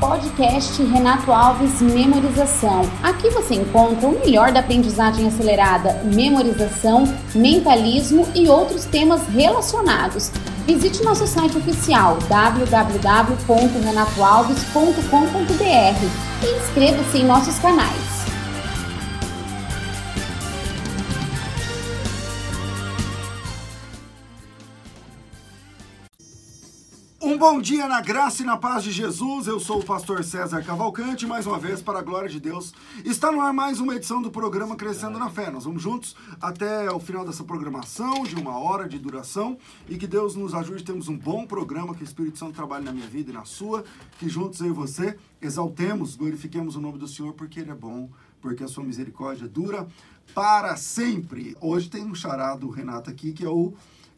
podcast Renato Alves Memorização. Aqui você encontra o melhor da aprendizagem acelerada, memorização, mentalismo e outros temas relacionados. Visite nosso site oficial www.renatoalves.com.br e inscreva-se em nossos canais. Um bom dia na graça e na paz de Jesus. Eu sou o pastor César Cavalcante, mais uma vez, para a glória de Deus. Está no ar mais uma edição do programa Crescendo na Fé. Nós vamos juntos até o final dessa programação, de uma hora de duração, e que Deus nos ajude. Temos um bom programa, que o Espírito Santo trabalhe na minha vida e na sua, que juntos eu e você exaltemos, glorifiquemos o nome do Senhor, porque Ele é bom, porque a sua misericórdia dura para sempre. Hoje tem um charado Renato aqui, que é o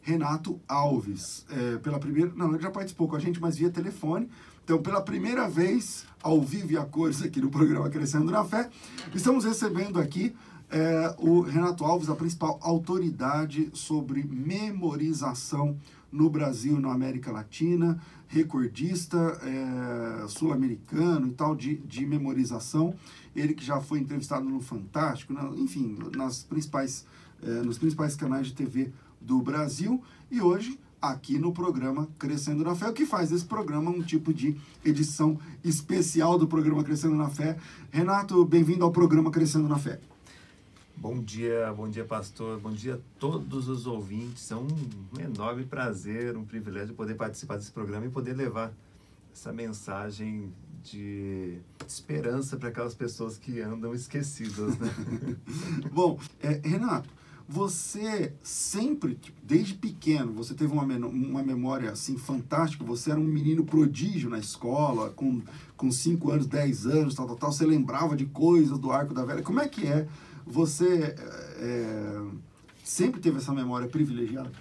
Renato Alves. É, pela primeira. Não, ele já participou com a gente, mas via telefone. Então, pela primeira vez, ao vivo e a cores aqui no programa Crescendo na Fé, estamos recebendo aqui é, o Renato Alves, a principal autoridade sobre memorização no Brasil, na América Latina, recordista é, sul-americano e tal de, de memorização. Ele que já foi entrevistado no Fantástico, na, enfim, nas principais, é, nos principais canais de TV do Brasil e hoje aqui no programa Crescendo na Fé, o que faz desse programa um tipo de edição especial do programa Crescendo na Fé. Renato, bem-vindo ao programa Crescendo na Fé. Bom dia, bom dia, pastor. Bom dia a todos os ouvintes. É um enorme prazer, um privilégio poder participar desse programa e poder levar essa mensagem de esperança para aquelas pessoas que andam esquecidas. Né? Bom, é, Renato, você sempre, tipo, desde pequeno, você teve uma, uma memória assim fantástica. Você era um menino prodígio na escola, com, com 5 anos, 10 anos, tal, tal, tal. Você lembrava de coisas do Arco da Velha. Como é que é? Você é, sempre teve essa memória privilegiada?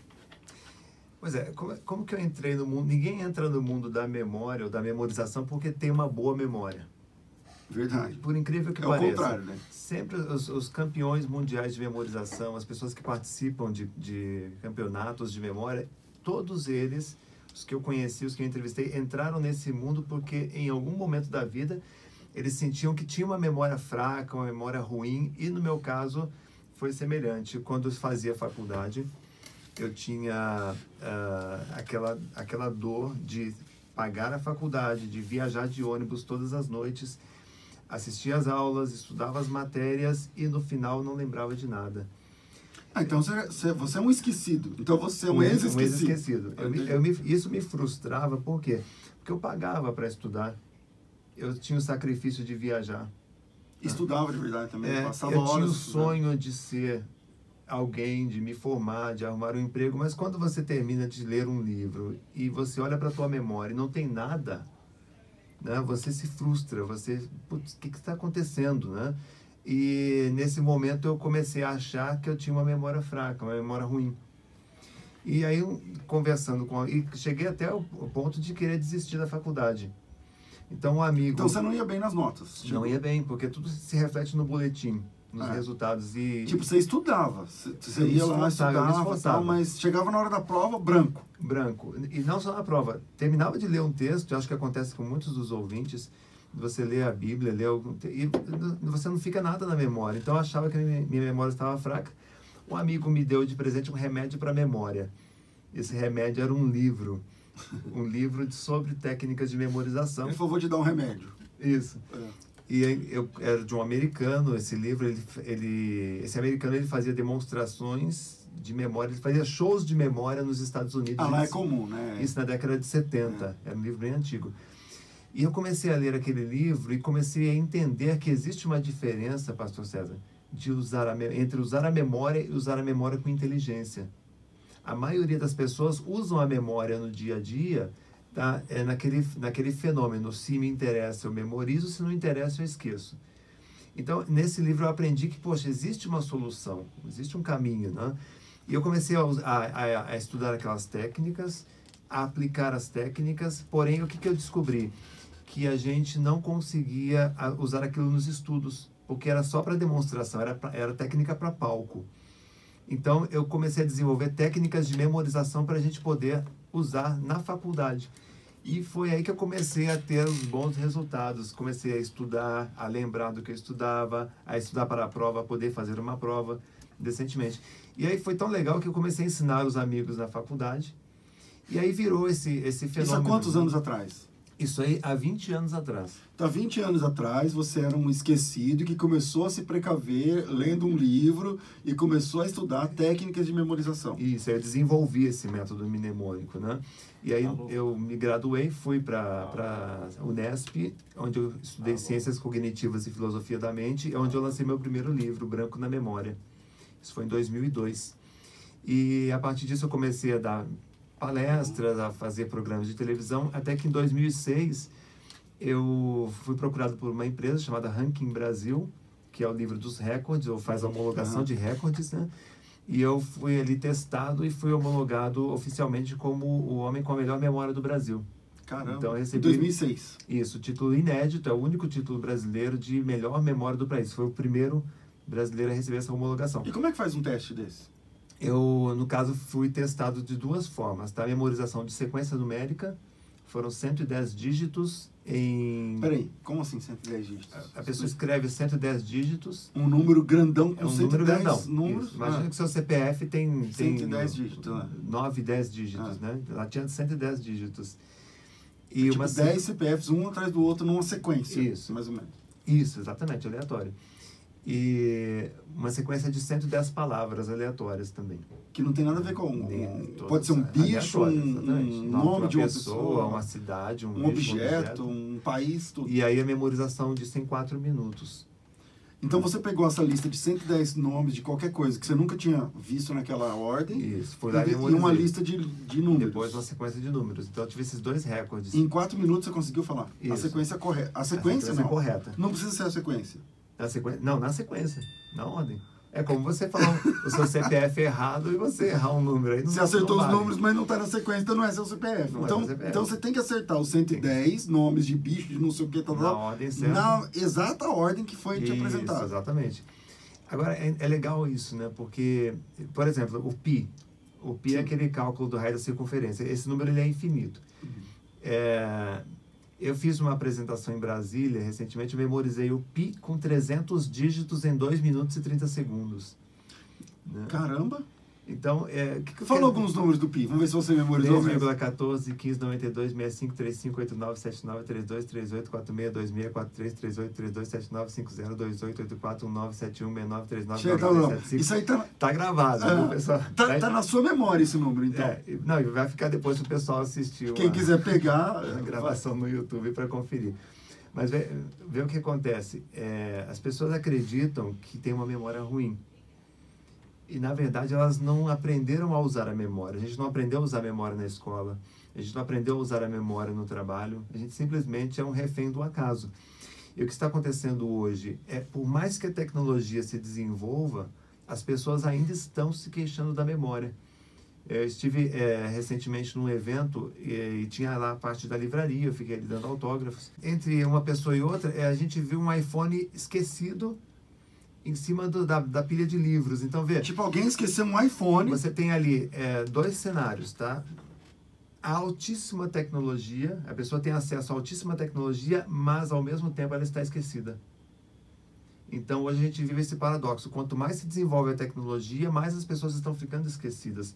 Pois é, como, como que eu entrei no mundo? Ninguém entra no mundo da memória ou da memorização porque tem uma boa memória. Verdade. Por incrível que é pareça. É o contrário, né? Sempre os, os, campeões mundiais de memorização, as pessoas que participam de, de campeonatos de memória, todos eles, os que eu conheci, os que eu entrevistei, entraram nesse mundo porque em algum momento da vida eles sentiam que tinha uma memória fraca, uma memória ruim, e no meu caso foi semelhante. Quando eu fazia faculdade, eu tinha uh, aquela, aquela dor de pagar a faculdade, de viajar de ônibus todas as noites assistia às aulas, estudava as matérias e no final não lembrava de nada. Ah, então você, você é um esquecido. Então você é um, um ex-esquecido. Um ex-esquecido. Eu, eu me, isso me frustrava, por quê? Porque eu pagava para estudar. Eu tinha o sacrifício de viajar. Estudava de verdade também, é, passava eu horas. Eu tinha o estudando. sonho de ser alguém, de me formar, de arrumar um emprego, mas quando você termina de ler um livro e você olha para a tua memória e não tem nada, né? Você se frustra, você, putz, o que está acontecendo, né? E nesse momento eu comecei a achar que eu tinha uma memória fraca, uma memória ruim. E aí, conversando com. E cheguei até o ponto de querer desistir da faculdade. Então, um amigo. Então, você não ia bem nas notas? Tipo... Não ia bem, porque tudo se reflete no boletim, nos é. resultados. E... Tipo, você estudava. Você ia lá, estudava, tal, mas chegava na hora da prova, branco. Branco. E não só na prova. Terminava de ler um texto, eu acho que acontece com muitos dos ouvintes, você lê a Bíblia, lê algum e você não fica nada na memória. Então eu achava que a minha, memória estava fraca. Um amigo me deu de presente um remédio para memória. Esse remédio era um livro, um livro sobre técnicas de memorização. Ele falou, vou te dar um remédio. Isso. É. E eu era de um americano, esse livro, ele, ele, esse americano ele fazia demonstrações de memória, ele fazia shows de memória nos Estados Unidos. Ah, lá é comum, né? Isso na década de 70, é. era um livro bem antigo. E eu comecei a ler aquele livro e comecei a entender que existe uma diferença, pastor César, de usar a, entre usar a memória e usar a memória com inteligência. A maioria das pessoas usam a memória no dia a dia tá? é naquele, naquele fenômeno, se me interessa eu memorizo, se não interessa eu esqueço. Então, nesse livro eu aprendi que, poxa, existe uma solução, existe um caminho, né? E eu comecei a, a, a, estudar aquelas técnicas, a aplicar as técnicas, porém, o que, que eu descobri? Que a gente não conseguia usar aquilo nos estudos, porque era só para demonstração, era, pra, era técnica para palco. Então, eu comecei a desenvolver técnicas de memorização para a gente poder usar na faculdade. E foi aí que eu comecei a ter os bons resultados. Comecei a estudar, a lembrar do que eu estudava, a estudar para a prova, a poder fazer uma prova decentemente. E aí foi tão legal que eu comecei a ensinar os amigos na faculdade. E aí virou esse, esse fenômeno. Isso há quantos anos atrás? Isso aí há 20 anos atrás. Então, há 20 anos atrás, você era um esquecido que começou a se precaver lendo um livro e começou a estudar técnicas de memorização. Isso, eu desenvolvi esse método mnemônico, né? E aí Alô. eu me graduei, fui para a Unesp, onde eu estudei Ciências Cognitivas e Filosofia da Mente, onde eu lancei meu primeiro livro, Branco na Memória. Isso foi em 2002. E a partir disso eu comecei a dar palestras, a fazer programas de televisão, até que em 2006 eu fui procurado por uma empresa chamada Ranking Brasil, que é o livro dos recordes, ou faz a homologação de recordes, né? E eu fui ali testado e fui homologado oficialmente como o homem com a melhor memória do Brasil. Caramba. Então, recebi- 2006. Isso, título inédito, é o único título brasileiro de melhor memória do país. Foi o primeiro brasileiro a receber essa homologação. E como é que faz um teste desse? Eu, no caso, fui testado de duas formas, tá? Memorização de sequência numérica, foram 110 dígitos em... Peraí, como assim 110 dígitos? A pessoa escreve 110 dígitos, Um número grandão com é um 110 número grandão. números. Isso. Imagina Ah, que seu CPF tem, tem 110 dígitos, né? 9, 10 dígitos, Ah. né? Ela tinha 110 dígitos. E tipo, uma 10 CPFs, um atrás do outro, numa sequência. Isso. Mais ou menos. Isso, exatamente, aleatório. E uma sequência de 110 palavras aleatórias também. Que não tem nada a ver com. Um- pode ser um bicho, um, um Nome nome de uma pessoa, uma cidade, um, um bicho, objeto, um país, tudo. E aí a memorização disso em 4 minutos. Então você pegou essa lista de 110 nomes de qualquer coisa que você nunca tinha visto naquela ordem Isso, foi lá e e, uma lista de, de números. Depois uma sequência de números. Então eu tive esses dois recordes. Em 4 minutos você conseguiu falar. A Isso. sequência correta. A A sequência não. correta. Não precisa ser a sequência. Na sequência, não, na sequência, na ordem. É como você falar o seu CPF errado e você errar um número aí. Você acertou os vale. números, mas não está na sequência, então não é seu CPF. Não é então, seu CPF. então você tem que acertar os 110 nomes de bicho, de não sei o que, tal, Na tal, ordem certa. na exata ordem que foi te Isso, apresentado. exatamente. Agora, é, é legal isso, né? Porque, por exemplo, o pi. O pi é Sim. aquele cálculo do raio da circunferência. Esse número ele é infinito. Uhum. É, eu fiz uma apresentação em Brasília recentemente, memorizei o pi com 300 dígitos em 2 minutos e 30 segundos. né? Caramba! Então, é, o que, que Fala quero- alguns números do PI, vamos ver se você memorizou mesmo. 3,14, 15, 92, 65, 35, 89, 79, 32, 38, 46, 26, 43, 38, 32, 79, 50, 28, 84, 19, 71, 69, 39, Chega, não, não. 97, Isso aí tá, Tá gravado, Ah, viu, pessoal? tá, tá na sua memória esse número, então. É, não, e vai ficar depois pro pessoal assistir Quem uma- quiser pegar, a gravação no YouTube para conferir. Mas vê, vê o que acontece. É, as pessoas acreditam que tem uma memória ruim. E, na verdade, elas não aprenderam a usar a memória. A gente não aprendeu a usar a memória na escola. A gente não aprendeu a usar a memória no trabalho. A gente simplesmente é um refém do acaso. E o que está acontecendo hoje é, por mais que a tecnologia se desenvolva, as pessoas ainda estão se queixando da memória. Eu estive é, recentemente num evento e, e tinha lá a parte da livraria, eu fiquei ali dando autógrafos. Entre uma pessoa e outra, é, a gente viu um iPhone esquecido em cima do- da, da pilha de livros. Então, vê, tipo, alguém esqueceu um iPhone. você tem ali é, dois cenários, tá? A altíssima tecnologia, a pessoa tem acesso à altíssima tecnologia, mas ao mesmo tempo ela está esquecida. Então hoje a gente vive esse paradoxo. Quanto mais se desenvolve a tecnologia, mais as pessoas estão ficando esquecidas.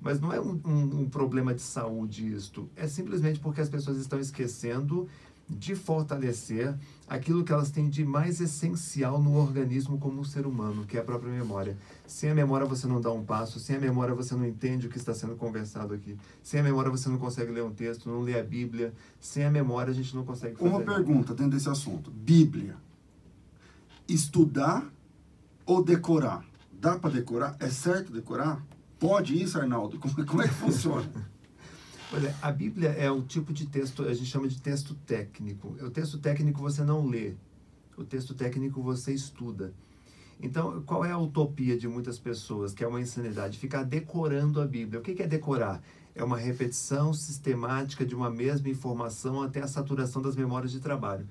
Mas não é um, um- um problema de saúde isto. É simplesmente porque as pessoas estão esquecendo de fortalecer aquilo que elas têm de mais essencial no organismo como um ser humano, que é a própria memória. Sem a memória você não dá um passo, sem a memória você não entende o que está sendo conversado aqui. Sem a memória você não consegue ler um texto, não lê a Bíblia. Sem a memória a gente não consegue fazer Uma pergunta dentro desse assunto. Bíblia. Estudar ou decorar? Dá para decorar? É certo decorar? Pode isso, Arnaldo? Como, como é que funciona? É, a Bíblia é o tipo de texto, a gente chama de texto técnico. O texto técnico você não lê, o texto técnico você estuda. Então, qual é a utopia de muitas pessoas, que é uma insanidade? Ficar decorando a Bíblia. O que que é decorar? É uma repetição sistemática de uma mesma informação até a saturação das memórias de trabalho.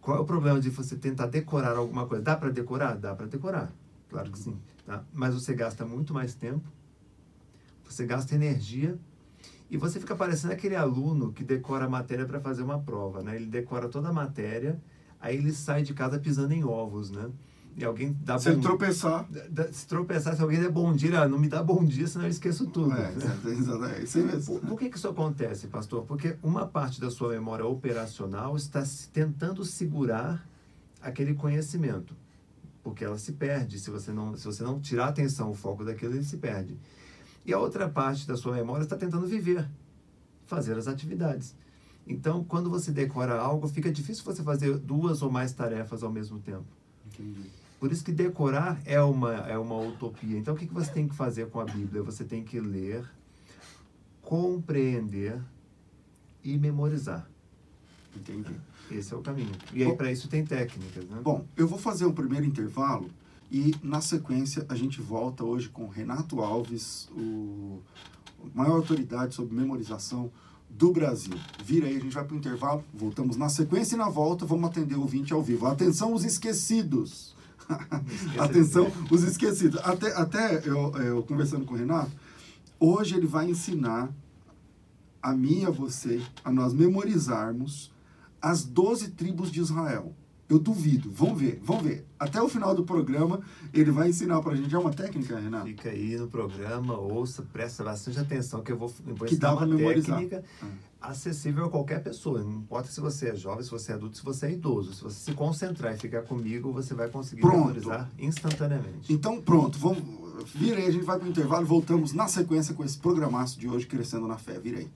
Qual é o problema de você tentar decorar alguma coisa? Dá para decorar? Dá para decorar, claro que sim. Tá? Mas você gasta muito mais tempo, você gasta energia E você fica parecendo aquele aluno que decora a matéria para fazer uma prova, né? Ele decora toda a matéria, aí ele sai de casa pisando em ovos, né? E alguém dá Se bom... ele tropeçar. Se tropeçar, se alguém der bom dia, ah, não me dá bom dia, senão eu esqueço tudo. É, exato, exato, é isso mesmo. Por, por que, que isso acontece, pastor? Porque uma parte da sua memória operacional está tentando segurar aquele conhecimento. Porque ela se perde. Se você não, se você não tirar a atenção, o foco daquilo, ele se perde. E a outra parte da sua memória está tentando viver, fazer as atividades. Então, quando você decora algo, fica difícil você fazer duas ou mais tarefas ao mesmo tempo. Entendi. Por isso que decorar é uma, é uma utopia. Então, o que, que você tem que fazer com a Bíblia? Você tem que ler, compreender e memorizar. Entendi. Esse é o caminho. E aí, para isso, tem técnicas, né? Bom, eu vou fazer um primeiro intervalo e, na sequência, a gente volta hoje com Renato Alves, o maior autoridade sobre memorização do Brasil. Vira aí, a gente vai para o intervalo, voltamos na sequência e na volta vamos atender o ouvinte ao vivo. Atenção, os esquecidos! Atenção, os esquecidos. Até, até eu, eu conversando com o Renato, hoje ele vai ensinar a mim e a você a nós memorizarmos as 12 tribos de Israel. Eu duvido. Vamos ver, vamos ver. Até o final do programa, ele vai ensinar pra gente. É uma técnica, Renato? Fica aí no programa, ouça, presta bastante atenção, que eu vou, eu vou Que ensinar dá uma memorizar. técnica acessível a qualquer pessoa. Não importa se você é jovem, se você é adulto, se você é idoso. Se você se concentrar e ficar comigo, você vai conseguir Pronto. memorizar instantaneamente. Então, pronto. Vamos, vira aí, a gente vai pro intervalo voltamos na sequência com esse programaço de hoje, Crescendo na Fé. Vira aí.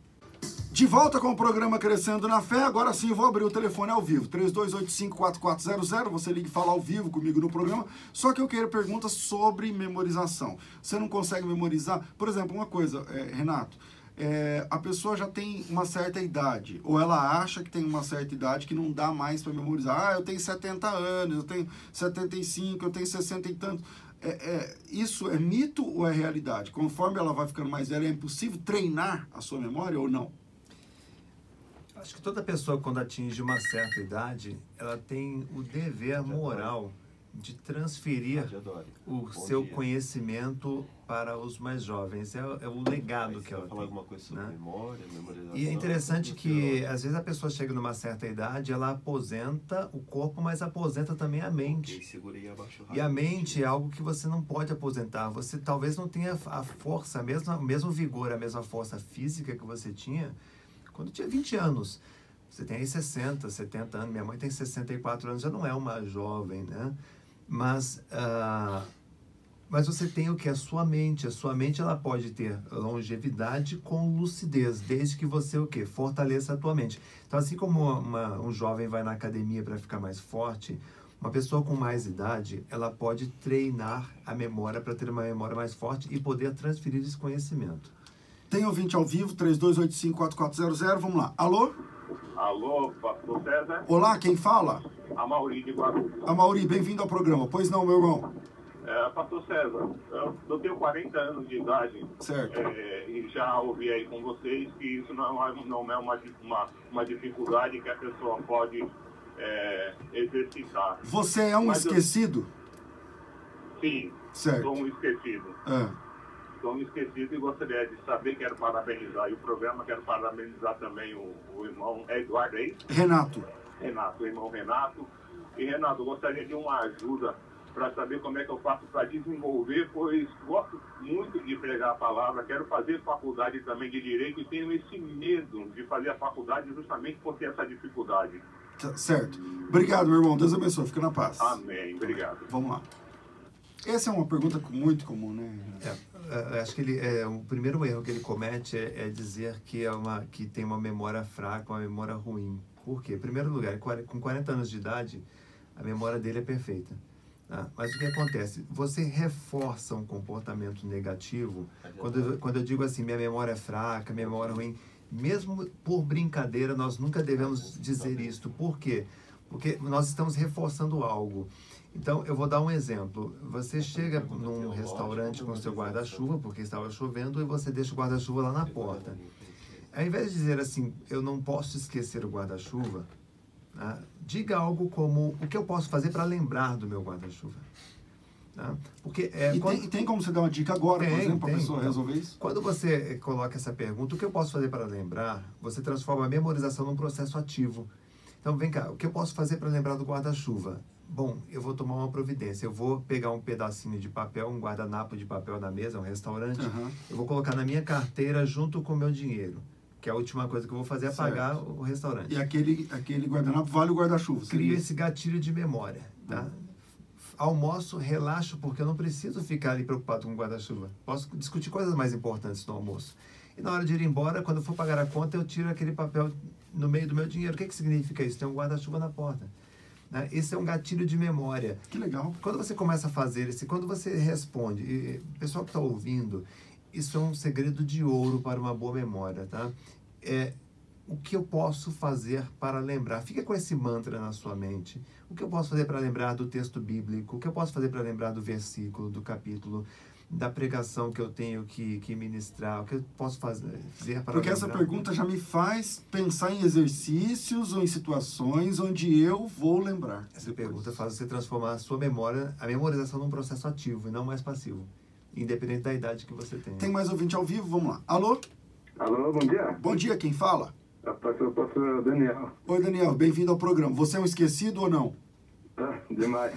De volta com o programa Crescendo na Fé. Agora sim, eu vou abrir o telefone ao vivo. 3285-4400. Você liga e fala ao vivo comigo no programa. Só que eu quero perguntas sobre memorização. Você não consegue memorizar? Por exemplo, uma coisa, é, Renato. é, a pessoa já tem uma certa idade, ou ela acha que tem uma certa idade que não dá mais para memorizar. Ah, eu tenho 70 anos, eu tenho 75, eu tenho 60 e tantos. É, é, isso é mito ou é realidade? Conforme ela vai ficando mais velha, é impossível treinar a sua memória ou não? Acho que toda pessoa, quando atinge uma certa idade, ela tem o dever moral de transferir o Bom seu dia. conhecimento para os mais jovens. É, é o legado que ela falar tem. alguma coisa sobre né? memória, memorização. E é interessante que, às vezes, a pessoa chega numa certa idade, ela aposenta o corpo, mas aposenta também a mente. abaixo E a mente é algo que você não pode aposentar. Você talvez não tenha a força, a mesma, o mesmo vigor, a mesma força física que você tinha quando tinha 20 anos. Você tem aí 60, 70 anos. Minha mãe tem 64 anos, já não é uma jovem, né? Mas, ah, mas você tem o que? A sua mente. A sua mente ela pode ter longevidade com lucidez, desde que você o quê? Fortaleça a tua mente. Então, assim como uma- um jovem vai na academia para ficar mais forte, uma pessoa com mais idade, ela pode treinar a memória para ter uma memória mais forte e poder transferir esse conhecimento. Tem ouvinte ao vivo, 3285-4400. Vamos lá. Alô? Alô, pastor César? Olá, quem fala? A Mauri de Guarulhos. A Mauri, bem-vindo ao programa. Pois não, meu irmão. É, pastor César, eu, eu tenho 40 anos de idade Certo. é, e já ouvi aí com vocês que isso não é, não é uma, uma, uma dificuldade que a pessoa pode é, exercitar. Você é um Mas eu- esquecido? Sim, Certo. sou um esquecido. É. Um esquecido e gostaria de saber, quero parabenizar aí o programa, quero parabenizar também o, o irmão Eduardo, é isso? Renato. Renato, o irmão Renato. E Renato, gostaria de uma ajuda para saber como é que eu faço para desenvolver, pois gosto muito de pregar a palavra, quero fazer faculdade também de direito e tenho esse medo de fazer a faculdade justamente por ter essa dificuldade. Tá Certo. Obrigado, meu irmão. Deus abençoe. Fica na paz. Amém. Obrigado. Vamos lá. Essa é uma pergunta muito comum, né? É, é, acho que ele, é, o primeiro erro que ele comete é, é dizer que, é uma, que tem uma memória fraca, uma memória ruim. Por quê? Em primeiro lugar, com 40 anos de idade, a memória dele é perfeita. tá? Mas o que acontece? Você reforça um comportamento negativo. Quando, eu- quando eu digo assim, minha memória é fraca, minha memória é ruim, mesmo por brincadeira, nós nunca devemos dizer isto. Por quê? Porque nós estamos reforçando algo. Então, eu vou dar um exemplo. Você chega num restaurante com seu guarda-chuva, porque estava chovendo, e você deixa o guarda-chuva lá na porta. Ao invés de dizer assim, eu não posso esquecer o guarda-chuva, né, diga algo como, o que eu posso fazer para lembrar do meu guarda-chuva? Tá? Porque, é, E quando, tem, tem como você dar uma dica agora, por Tem, exemplo, para a pessoa resolver isso? quando você eh, coloca essa pergunta, o que eu posso fazer para lembrar? Você transforma a memorização num processo ativo. Então, vem cá, o que eu posso fazer para lembrar do guarda-chuva? Bom, eu vou tomar uma providência. Eu vou pegar um pedacinho de papel, um guardanapo de papel na mesa, um restaurante. Aham. Eu vou colocar na minha carteira junto com o meu dinheiro. Que é a última coisa que eu vou fazer é Certo. pagar o restaurante. E aquele, aquele guardanapo vale o guarda-chuva. Crio esse gatilho de memória, tá? Almoço, relaxo, porque eu não preciso ficar ali preocupado com o guarda-chuva. Posso discutir coisas mais importantes no almoço. E na hora de ir embora, quando eu for pagar a conta, eu tiro aquele papel no meio do meu dinheiro. O que, que significa isso? Tem um guarda-chuva na porta. Né? Esse é um gatilho de memória. Que legal. Quando você começa a fazer esse, quando você responde, e, pessoal que está ouvindo, isso é um segredo de ouro para uma boa memória, tá? É o que eu posso fazer para lembrar? Fica com esse mantra na sua mente. O que eu posso fazer para lembrar do texto bíblico? O que eu posso fazer para lembrar do versículo, do capítulo, da pregação que eu tenho que, que ministrar? O que eu posso fazer para Porque essa lembrar? pergunta já me faz pensar em exercícios ou em situações onde eu vou lembrar. Essa pergunta faz você transformar a sua memória, a memorização num processo ativo e não mais passivo, independente da idade que você tenha. Tem mais ouvinte ao vivo? Vamos lá. Alô? Alô, bom dia. Bom dia, quem fala? Pastor, pastor Daniel. Oi, Daniel, bem-vindo ao programa. Você é um esquecido ou não? Demais.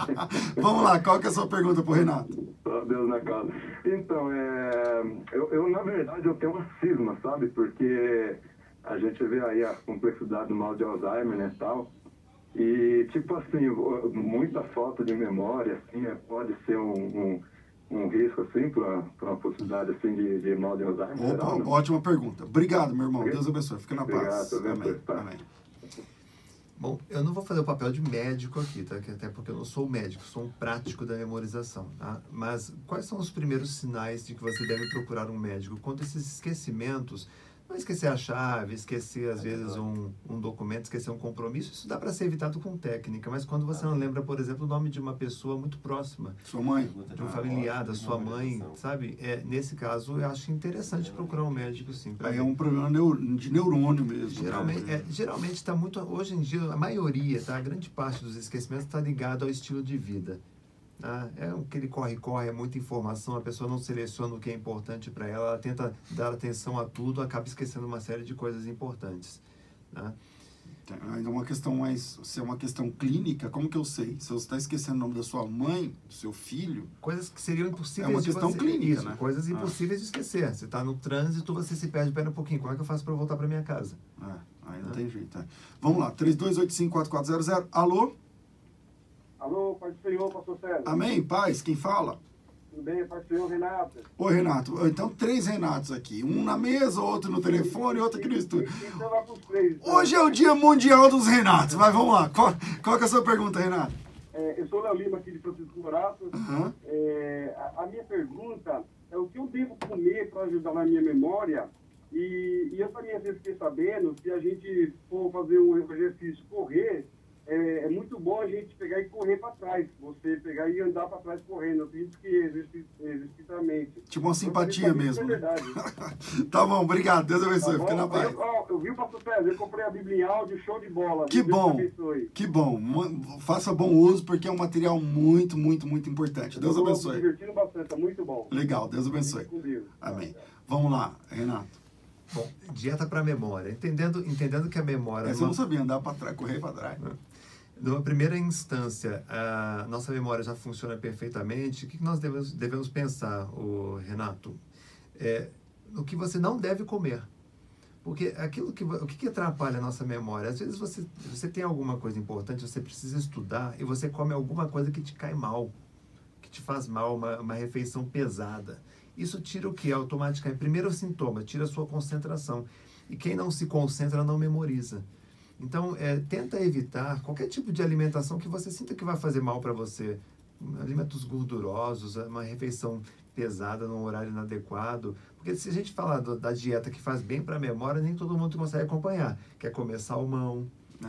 Vamos lá, qual que é a sua pergunta pro Renato? Só Deus na casa. Então, é, eu, eu, na verdade, eu tenho uma cisma, sabe? Porque a gente vê aí a complexidade do mal de Alzheimer, né, tal. E, tipo assim, muita falta de memória, assim, é, pode ser um, um, um risco, assim, para uma possibilidade, assim, de, de mal de Alzheimer. Opa, geral, ótima pergunta. Obrigado, meu irmão. Deus abençoe. Fica na Obrigado, paz. Amém. Tá. Amém. Bom, eu não vou fazer o papel de médico aqui, tá? Até porque eu não sou médico, sou um prático da memorização, tá? Mas quais são os primeiros sinais de que você deve procurar um médico? Quanto esses esquecimentos, não esquecer a chave, esquecer às vezes um, um documento, esquecer um compromisso, isso dá para ser evitado com técnica, mas quando você não lembra, por exemplo, o nome de uma pessoa muito próxima, Sua mãe? de um familiar, da sua mãe, sabe? É, nesse caso, eu acho interessante procurar um médico, sim. Aí é um problema de neurônio mesmo. Geralmente, né? é, geralmente está muito. Hoje em dia, a maioria, tá? A grande parte dos esquecimentos está ligado ao estilo de vida. Tá? É aquele corre-corre, é muita informação, a pessoa não seleciona o que é importante para ela, ela tenta dar atenção a tudo, acaba esquecendo uma série de coisas importantes. Tá? Tem- Aí é uma questão mais. Se é uma questão clínica, como que eu sei? Se você está esquecendo o nome da sua mãe, do seu filho, Coisas que seriam impossíveis É uma questão você... clínica, Isso, né? coisas Ah. impossíveis de esquecer. Você está no trânsito, você se perde, pera um pouquinho, como é que eu faço para voltar para minha casa? é, aí não Ah. tem jeito. é. Vamos lá, 32854400. Alô? Alô, Pai do Senhor, Pastor César. Amém? Paz, quem fala? Tudo bem, Pai do Senhor, Renata? Oi, Renato. Então, três Renatos aqui. Um na mesa, outro no telefone, outro aqui no estúdio. Então vai pros três. então. Hoje é o dia mundial dos Renatos. Mas vamos lá. Qual, qual que é a sua pergunta, Renato? É, eu sou Léo Lima aqui de Francisco Morato. Aham. É, a, a minha pergunta é o que eu devo comer para ajudar na minha memória? E, e eu também às vezes fiquei sabendo, se a gente for fazer um exercício correr, é, é muito bom a gente pegar e correr para trás. Você pegar e andar para trás correndo. Eu acredito que exerci- exercitamente. Tipo uma simpatia Isso é mesmo. né? verdade. Tá bom, obrigado. Deus Tá abençoe. bom? Fica na paz. Eu, ó, eu vi o pastor César, eu comprei a Bíblia em áudio, show de bola. Que Deus bom. abençoe. Que bom. Faça bom uso, porque é um material muito, muito, muito importante. Deus Eu abençoe. divertindo bastante, tá muito bom. Legal, Deus abençoe. Amém. Vamos lá, Renato. Bom, dieta para memória. Entendendo, entendendo que a memória. Essa eu não sabia andar para trás, correr para trás. Numa primeira instância, a nossa memória já funciona perfeitamente. O que nós devemos, devemos pensar, o Renato? É, no que você não deve comer. Porque aquilo que, o que, que atrapalha a nossa memória? Às vezes você, você tem alguma coisa importante, você precisa estudar e você come alguma coisa que te cai mal, que te faz mal, uma, uma refeição pesada. Isso tira o que? Automaticamente. Primeiro sintoma, tira a sua concentração. E quem não se concentra não memoriza. Então, é, tenta evitar qualquer tipo de alimentação que você sinta que vai fazer mal para você. Alimentos gordurosos, uma refeição pesada num horário inadequado. Porque se a gente falar do- da dieta que faz bem para a memória, nem todo mundo consegue acompanhar. Quer comer salmão, É.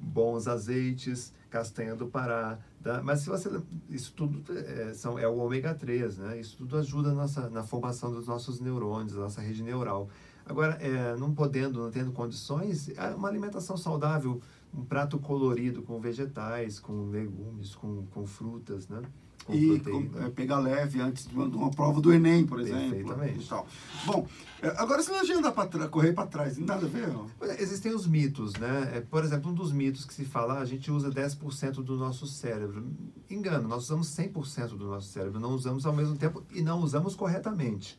bons azeites, castanha do Pará. Tá? Mas se você. Isso tudo é, são, é o ômega 3, né? Isso tudo ajuda nossa, na formação dos nossos neurônios, da nossa rede neural. Agora, é, não podendo, não tendo condições, é uma alimentação saudável, um prato colorido com vegetais, com legumes, com, com frutas, né? com e com- é, pegar leve antes de uma, prova do Enem, por exemplo. E tal. Bom, é, agora se nós andar para correr para trás, não nada a ver. Pois é, Existem os mitos, né? Por exemplo, um dos mitos que se fala, "Ah, a gente usa 10% do nosso cérebro. Engano, nós usamos 100% do nosso cérebro, não usamos ao mesmo tempo e não usamos corretamente.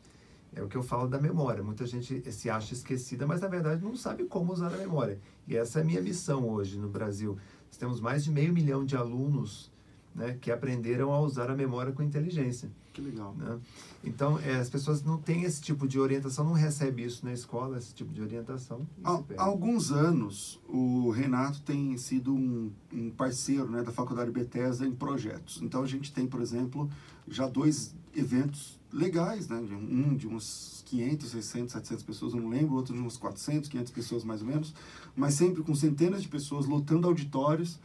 É o que eu falo da memória. Muita gente se acha esquecida, mas na verdade não sabe como usar a memória. E essa é a minha missão hoje no Brasil. Nós temos mais de meio milhão de alunos né, que aprenderam a usar a memória com inteligência. Que legal. né? Então, é, as pessoas não têm esse tipo de orientação, não recebem isso na escola, esse tipo de orientação. Há, há alguns anos, o Renato tem sido um, um parceiro né, da Faculdade Bethesda em projetos. Então, a gente tem, por exemplo, já dois eventos legais, né? Um de uns 500, 600, 700 pessoas, não lembro, outro de uns 400, 500 pessoas mais ou menos, mas sempre com centenas de pessoas lotando auditórios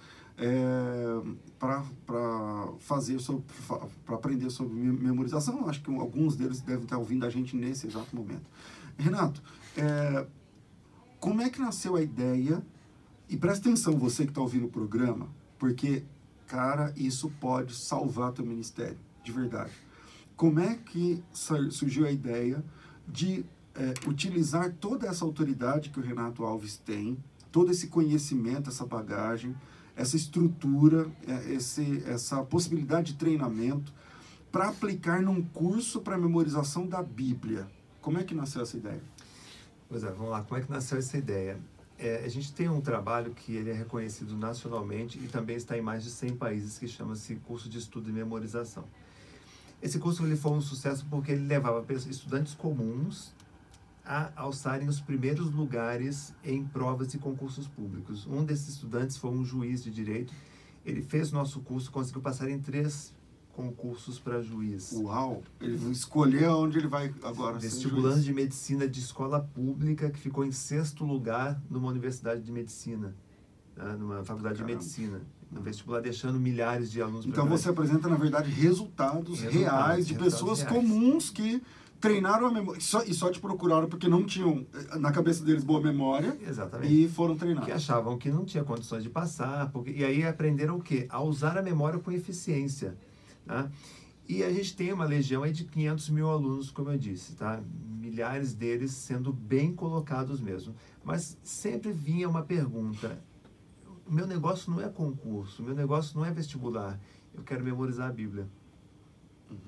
para fazer para aprender sobre me- memorização. Acho que alguns deles devem estar ouvindo a gente nesse exato momento. Renato, é, como é que nasceu a ideia? E presta atenção, você que está ouvindo o programa, porque, cara, isso pode salvar teu ministério, de verdade. Como é que surgiu a ideia de é, utilizar toda essa autoridade que o Renato Alves tem, todo esse conhecimento, essa bagagem, essa estrutura, é, esse, essa possibilidade de treinamento para aplicar num curso para memorização da Bíblia? Como é que nasceu essa ideia? Pois é, vamos lá, como é que nasceu essa ideia? É, a gente tem um trabalho que ele é reconhecido nacionalmente e também está em mais de 100 países que chama-se Curso de Estudo e Memorização. Esse curso ele foi um sucesso porque ele levava estudantes comuns a alçarem os primeiros lugares em provas e concursos públicos. Um desses estudantes foi um juiz de direito. Ele fez nosso curso, conseguiu passar em três concursos para juiz. Uau! Ele vai escolher onde ele vai agora Vestibulando de medicina de escola pública que ficou em sexto lugar numa universidade de medicina, né, numa faculdade Caramba. de medicina. No vestibular deixando milhares de alunos Então você apresenta, na verdade, resultados, Resultados, reais de resultados pessoas reais. comuns que treinaram a memória e só, e só te procuraram porque não tinham eh, na cabeça deles boa memória Exatamente. e foram que treinados. achavam que não tinha condições de passar, porque, e aí aprenderam o quê? A usar a memória com eficiência. Tá? E a gente tem uma legião aí de 500 mil alunos, como eu disse, tá? milhares deles sendo bem colocados mesmo. Mas sempre vinha uma pergunta: meu negócio não é concurso, o meu negócio não é vestibular, eu quero memorizar a Bíblia.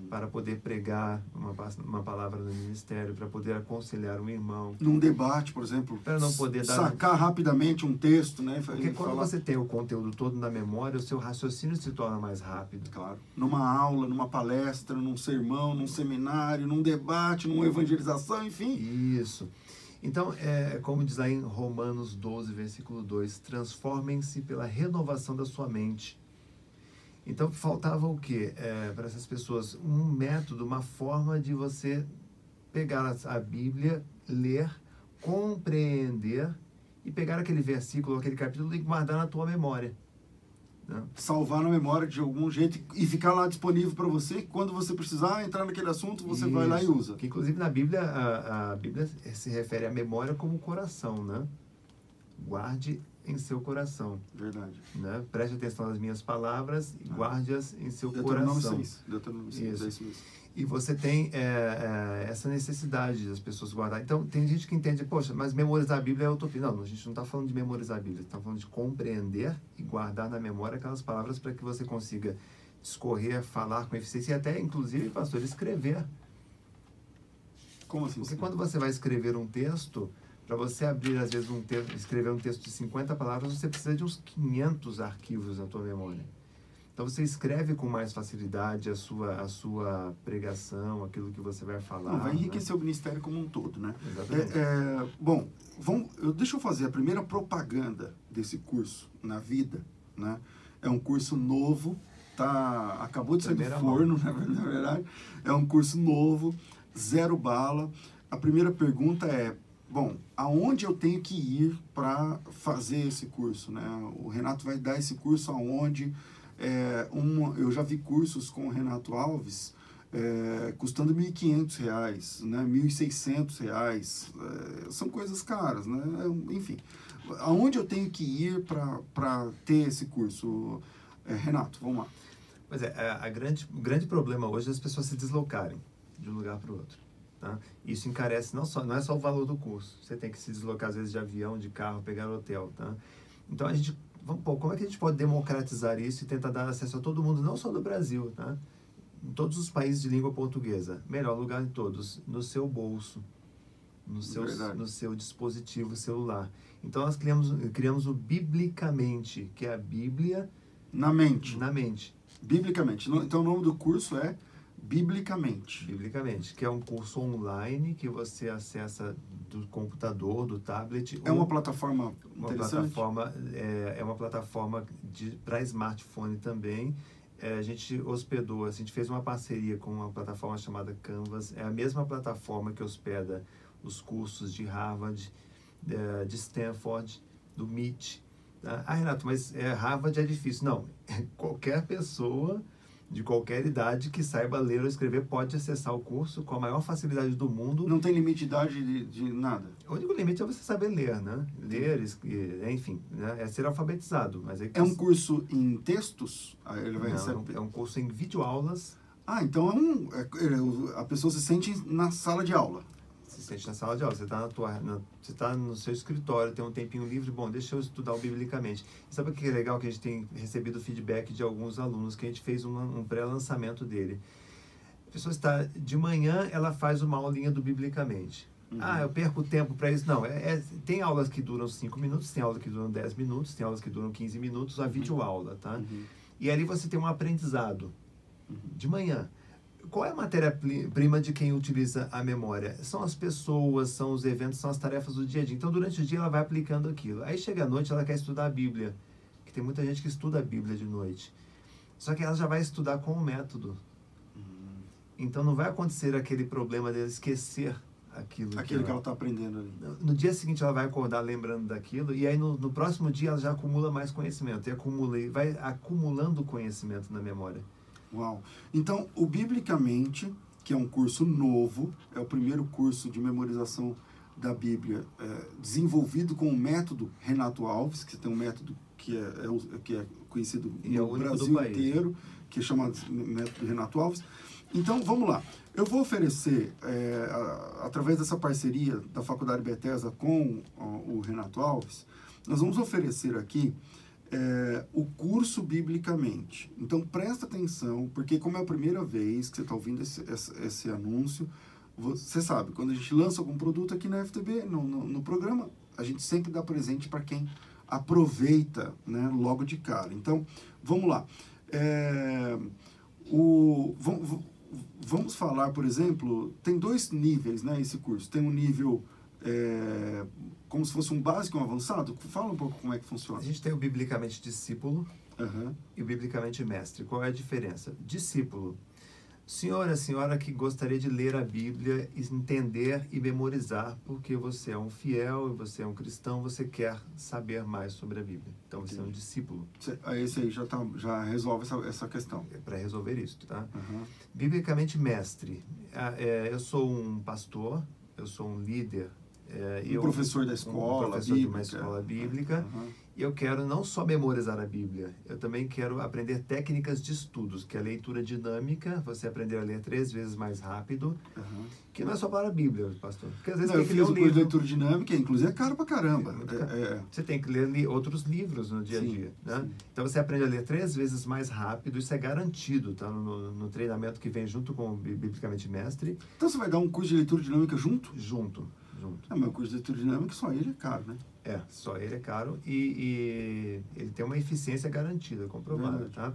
Para poder pregar uma, uma palavra no ministério, para poder aconselhar um irmão, Num debate, por exemplo, Para não poder dar- sacar rapidamente um texto, né? Porque quando falar- você tem o conteúdo todo na memória, o seu raciocínio se torna mais rápido. Claro. Numa aula, numa palestra, num sermão, num seminário, num debate, numa evangelização, enfim. Isso. Então, é como diz lá em Romanos 12, versículo 2, transformem-se pela renovação da sua mente. Então, faltava o quê? É, para essas pessoas, um método, uma forma de você pegar a- Bíblia, ler, compreender e pegar aquele versículo, aquele capítulo e guardar na tua memória. Né? Salvar na memória de algum jeito e ficar lá disponível para você. Quando você precisar entrar naquele assunto, você vai lá e Isso. usa. Que inclusive na Bíblia, a, a Bíblia se refere à memória como coração, né? Guarde em seu coração, Verdade. né? Preste atenção nas minhas palavras e Ah. guarde-as em seu Deuteronômio coração. 6. Deuteronômio 6. Isso. é isso mesmo. E você tem é, é, essa necessidade das pessoas guardar. Então, tem gente que entende, poxa, mas memorizar a Bíblia é utopia. Não, a gente não está falando de memorizar a Bíblia, está falando de compreender e guardar na memória aquelas palavras para que você consiga discorrer, falar com eficiência e até, inclusive, pastor, escrever. Como assim? Porque quando você vai escrever um texto, para você abrir, às vezes, um texto, escrever um texto de 50 palavras, você precisa de uns 500 arquivos na tua memória. Então, você escreve com mais facilidade a sua, a sua pregação, aquilo que você vai falar. Não, vai né? enriquecer o ministério como um todo, né? Exatamente. É, é, bom, vamos, eu, deixa eu fazer a primeira propaganda desse curso na vida, né? É um curso novo, tá, acabou de sair do Primeira forno, na ver- na verdade. É um curso novo, zero bala. A primeira pergunta é, bom, aonde eu tenho que ir para fazer esse curso, né? O Renato vai dar esse curso aonde? É, um, eu já vi cursos com o Renato Alves é, custando 1.500 reais, né? 1.600 reais. É, são coisas caras, né? É, Enfim, aonde eu tenho que ir para ter esse curso? É, Renato, vamos lá. Pois é, a, a grande, o grande problema hoje é as pessoas se deslocarem de um lugar para o outro. Tá? Isso encarece não só não é só o valor do curso. Você tem que se deslocar às vezes de avião, de carro, pegar hotel. Tá? Então a gente vamos pô, como é que a gente pode democratizar isso e tentar dar acesso a todo mundo, não só do Brasil, tá? Em todos os países de língua portuguesa, melhor lugar em todos, no seu bolso, no seu Verdade. no seu dispositivo celular. Então nós criamos criamos o biblicamente, que é a Bíblia Na mente, na mente. biblicamente. Então o nome do curso é Biblicamente. Biblicamente, que é um curso online que você acessa do computador, do tablet. É uma plataforma uma plataforma é, é uma plataforma para smartphone também. É, a gente hospedou, a gente fez uma parceria com uma plataforma chamada Canvas. É a mesma plataforma que hospeda os cursos de Harvard, é, de Stanford, do MIT. tá? Ah, Renato, mas é, Harvard é difícil. Não, qualquer pessoa de qualquer idade que saiba ler ou escrever pode acessar o curso com a maior facilidade do mundo. Não tem limite de idade de, de nada. O único limite é você saber ler, né? Ler, enfim, né? é ser alfabetizado. Mas é, É um curso em textos? Ele vai Não, receber. é um curso em videoaulas, Ah, então é um. é- a pessoa se sente na sala de aula. Se sente na sala de aula, você está na tua, na- você tá no seu escritório, tem um tempinho livre, bom, deixa eu estudar o biblicamente. E sabe o que é legal que a gente tem recebido feedback de alguns alunos que a gente fez um, um pré-lançamento dele. A pessoa está de manhã, ela faz uma aulinha do biblicamente. Ah, eu perco tempo para isso. Não, é, é- tem aulas que duram 5 minutos, tem aulas que duram 10 minutos, tem aulas que duram 15 minutos, a videoaula, tá? E ali você tem um aprendizado de manhã. Qual é a matéria-prima de quem utiliza a memória? São as pessoas, são os eventos, são as tarefas do dia a dia. Então, durante o dia, ela vai aplicando aquilo. Aí chega a noite, ela quer estudar a Bíblia. Que tem muita gente que estuda a Bíblia de noite. Só que ela já vai estudar com o método. Então, não vai acontecer aquele problema dela esquecer aquilo. Aquilo que ela está aprendendo ali. No dia seguinte ela vai acordar lembrando daquilo e aí no, no próximo dia ela já acumula mais conhecimento e acumula e vai acumulando conhecimento na memória. Uau. Então, o Biblicamente, que é um curso novo, é o primeiro curso de memorização da Bíblia é, desenvolvido com o método Renato Alves, que tem um método que é, é que é conhecido E é no do Brasil inteiro, que é chamado método Renato Alves. Então, vamos lá. Eu vou oferecer, é, a- através dessa parceria da Faculdade Bethesda com o Renato Alves, nós vamos oferecer aqui é, o curso biblicamente. Então presta atenção, porque como é a primeira vez que você está ouvindo esse, esse, esse anúncio, você sabe, quando a gente lança algum produto aqui na FTB, no, no, no programa, a gente sempre dá presente para quem aproveita né, logo de cara. Então, vamos lá. É, o, vamos, vamos falar, por exemplo, tem dois níveis né, esse curso. Tem um nível é, como se fosse um básico e um avançado. Fala um pouco como é que A funciona. gente tem o biblicamente discípulo Aham. e o biblicamente mestre. Qual é a diferença? Discípulo. Senhora, senhora que gostaria de ler a Bíblia, entender e memorizar, porque você é um fiel, você é um cristão, você quer saber mais sobre a Bíblia. Então você é um Entendi. discípulo Esse aí já, tá, já resolve essa, essa questão. para resolver isso, tá? Aham. Biblicamente mestre. Ah, é, eu sou um pastor, eu sou um líder. É, Um eu- professor da um escola professor de uma bíblica. escola bíblica. Aham. E eu quero não só memorizar a Bíblia, eu também quero aprender técnicas de estudos, que é a leitura dinâmica, você aprender a ler três vezes mais rápido, Aham. que não é só para a Bíblia, pastor. Porque às vezes Não, eu tem que ler fiz um o curso de livro. leitura dinâmica, inclusive é caro pra caramba. É É, é, Você tem que ler li- outros livros no dia a Sim, dia, né? sim. Então você aprende a ler três vezes mais rápido, isso é garantido, tá? No, no treinamento que vem junto com o Bi- Biblicamente Mestre, Então você vai dar um curso de leitura dinâmica junto? junto, junto. É, mas o curso de leitura dinâmica só ele é caro, né? É, só ele é caro e, e ele tem uma eficiência garantida, comprovada, Verdade. tá?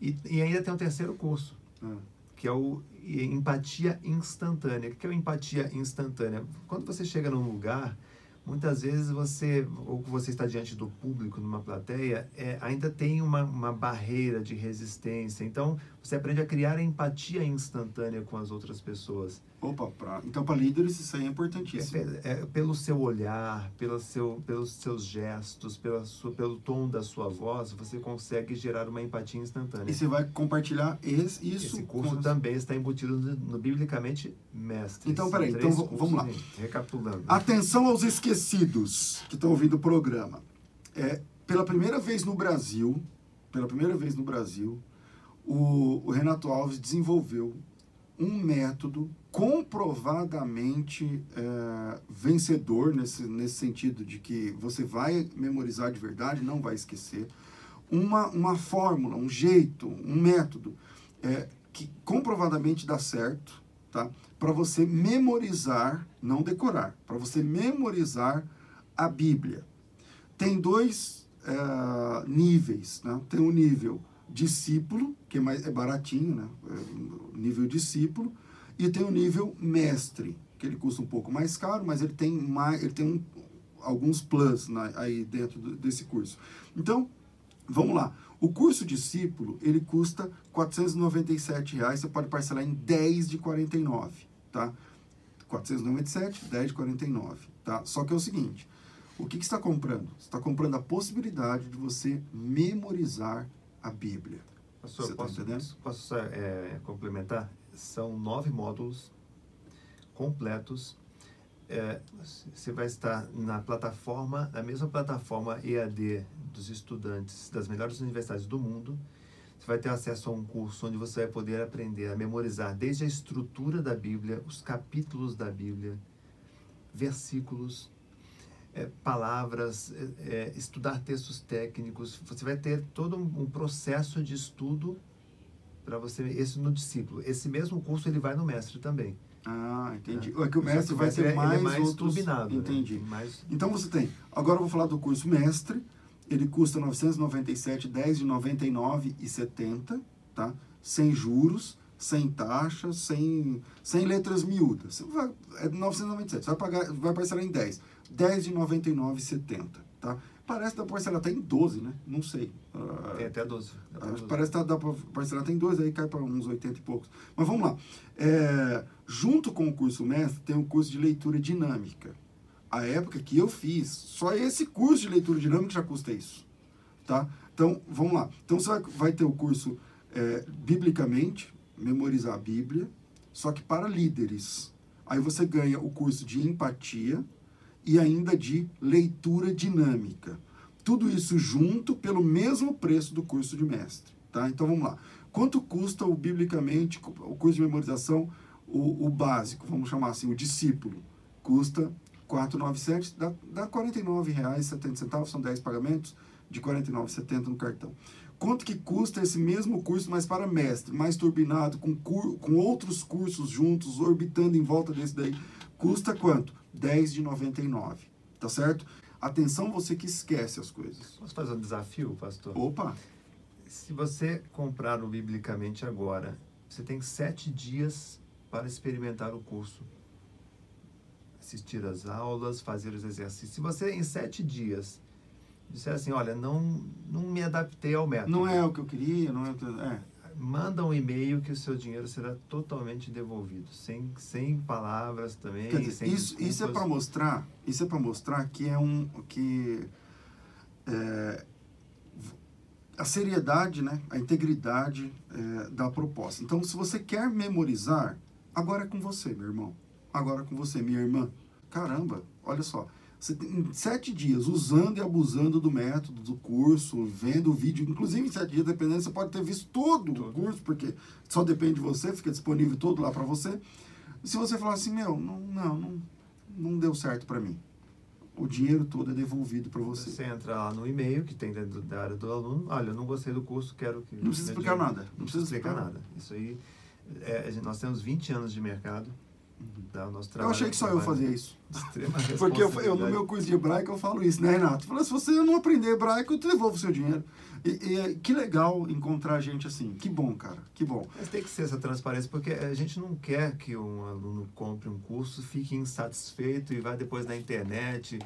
E, e ainda tem um terceiro curso, Ah, que é o empatia instantânea. O que é o empatia instantânea? Quando você chega num lugar, muitas vezes você, ou que você está diante do público, numa plateia, é, ainda tem uma, uma barreira de resistência. Então, você aprende a criar empatia instantânea com as outras pessoas. Opa, pra, então para líderes isso aí é É, importantíssimo. pe- é pelo seu olhar, pelo seu, pelos seus gestos, pela sua, pelo tom da sua voz, você consegue gerar uma empatia instantânea. E você vai compartilhar esse, isso Esse curso com também está embutido no, no Biblicamente Mestre. Então, peraí, então vamos lá. em- Recapitulando. Atenção aos esquecidos que estão ouvindo o programa. É, pela primeira vez no Brasil, pela primeira vez no Brasil, o, o Renato Alves desenvolveu um método comprovadamente é, vencedor nesse, nesse sentido de que você vai memorizar de verdade, não vai esquecer, uma, uma fórmula, um jeito, um método é, que comprovadamente dá certo, tá? Para você memorizar, não decorar, para você memorizar a Bíblia. Tem dois é, níveis, né? Tem o nível discípulo, que é, mais, é baratinho, né? É, nível discípulo, e tem o nível mestre, que ele custa um pouco mais caro, mas ele tem, mais, ele tem um, alguns plus na, aí dentro do, desse curso. Então, vamos lá. O curso discípulo, ele custa 497 reais, você pode parcelar em 10 de 49, tá? 497, 10 de 49, tá? Só que é o seguinte, o que, que você está comprando? Você está comprando a possibilidade de você memorizar a Bíblia. Pastor, tá posso, posso é, complementar? São nove módulos completos. É, você vai estar na plataforma, na mesma plataforma EAD dos estudantes das melhores universidades do mundo. Você vai ter acesso a um curso onde você vai poder aprender a memorizar desde a estrutura da Bíblia, os capítulos da Bíblia, versículos, é, palavras, é, é, estudar textos técnicos. Você vai ter todo um processo de estudo para você, esse no discípulo. Esse mesmo curso ele vai no mestre também. Ah, entendi. É, é que o mestre vai ter mais, é mais outros... turbinado. Né? Entendi. Né? Mais... Então você tem. Agora eu vou falar do curso mestre. Ele custa 997, 10 de 99,70, tá? Sem juros, sem taxas, sem, sem letras miúdas. Você vai, é 997, você vai pagar, vai parcelar em 10. 10 de 99,70, tá? Parece que dá para parcelar até em 12, né? Não sei. Tem até 12. Até 12. Parece que dá para parcelar até em 12, aí cai para uns 80 e poucos. Mas vamos lá. É, junto com o curso mestre, tem um curso de leitura dinâmica. A época que eu fiz, só esse curso de leitura dinâmica já custa isso. Tá? Então, vamos lá. Então, você vai, vai ter o curso é, Biblicamente, memorizar a Bíblia, só que para líderes. Aí você ganha o curso de empatia, e ainda de leitura dinâmica. Tudo isso junto pelo mesmo preço do curso de mestre. Tá? Então vamos lá. Quanto custa o biblicamente, o curso de memorização, o, o básico, vamos chamar assim, o discípulo? Custa 497, dá, dá R$ 49,70, são 10 pagamentos de R$ 49,70 no cartão. Quanto que custa esse mesmo curso, mas para mestre, mais turbinado, com, cur, com outros cursos juntos, orbitando em volta desse daí? Custa quanto? 10 de 99, tá certo? Atenção você que esquece as coisas. Posso fazer um desafio, pastor? Opa! Se você comprar o Biblicamente agora, você tem sete dias para experimentar o curso. Assistir às aulas, fazer os exercícios. Se você, em sete dias, disser assim, olha, não, não me adaptei ao método. Não é o que eu queria, não é o que... É manda um e-mail que o seu dinheiro será totalmente devolvido, sem, sem palavras também. Dizer, isso, isso é para mostrar, isso é para mostrar que é um que é, a seriedade, né, a integridade é, da proposta. Então, se você quer memorizar, agora é com você, meu irmão. Agora é com você, minha irmã. Caramba, olha só. Você tem sete dias usando e abusando do método, do curso, vendo o vídeo. Inclusive, em sete dias, dependendo, você pode ter visto todo o curso, porque só depende de você, fica disponível todo lá para você. Se você falar assim, meu, não, não, não, não deu certo para mim, o dinheiro todo é devolvido para você. Você entra lá no e-mail que tem dentro da área do aluno, olha, eu não gostei do curso, quero que... Não precisa explicar dinheiro. nada. Não precisa explicar nada. Isso aí, é, nós temos 20 anos de mercado, Tá, eu achei que só eu fazia isso. Porque eu, eu, no meu curso de hebraico eu falo isso, né, Renato? Se você não aprender hebraico, eu te devolvo o seu dinheiro. E, e, que legal encontrar gente assim. Que bom, cara. Que bom. Mas tem que ser essa transparência, porque a gente não quer que um aluno compre um curso, fique insatisfeito e vá depois na internet,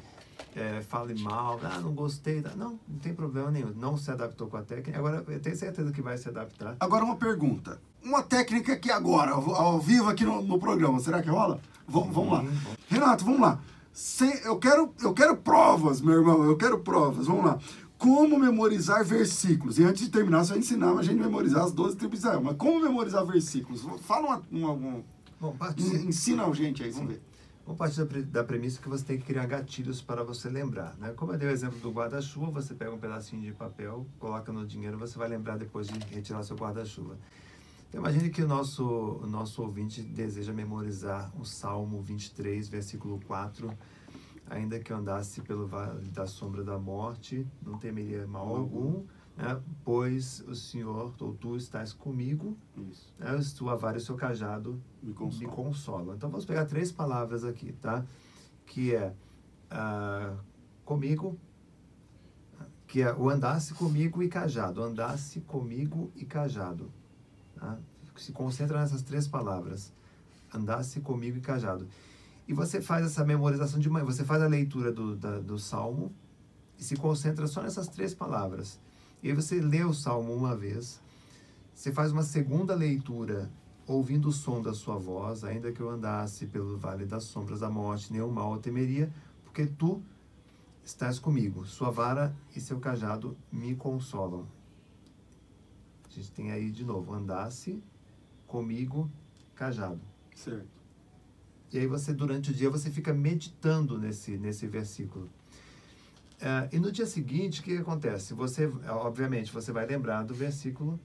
é, fale mal, ah, não gostei. Não, não tem problema nenhum. Não se adaptou com a técnica. Agora, eu tenho certeza que vai se adaptar. Agora, uma pergunta uma técnica aqui agora, ao, ao vivo aqui no, no, programa. Será que rola? V vamos lá. Renato, vamos lá. Sem, eu, quero, eu quero provas, meu irmão. Eu quero provas. Vamos lá. Como memorizar versículos? E antes de terminar, você vai ensinar a gente a memorizar as 12 tribos de Israel. Mas como memorizar versículos? Fala uma, uma, uma Bom, ensina a gente aí, vamos ver. Vamos partir da, pre- da premissa que você tem que criar gatilhos para você lembrar. Né? Como eu dei o exemplo do guarda-chuva, você pega um pedacinho de papel, coloca no dinheiro, você vai lembrar depois de retirar seu guarda-chuva. Então, imagine que o nosso, o nosso ouvinte deseja memorizar o Salmo 23, versículo 4. Ainda que eu andasse pelo vale da sombra da morte, não temeria mal algum, né? pois o Senhor, ou tu, estás comigo, Isso. né? a tua vara e o seu cajado Me consola. me consolam. Então vamos pegar três palavras aqui, tá? Que é ah, comigo, que é o andasse comigo e cajado. Andasse comigo e cajado. Tá? Se concentra nessas três palavras. Andasse comigo e cajado. E você faz essa memorização de manhã, você faz a leitura do, da- do salmo e se concentra só nessas três palavras. E aí você lê o salmo uma vez, você faz uma segunda leitura ouvindo o som da sua voz, ainda que eu andasse pelo vale das sombras da morte, nenhum mal eu temeria, porque tu estás comigo. Sua vara e seu cajado me consolam. A gente tem aí de novo, andasse comigo, cajado. Certo. E aí você, durante o dia, você fica meditando nesse, nesse versículo. Eh, e no dia seguinte, o que acontece? Você, obviamente, você vai lembrar do versículo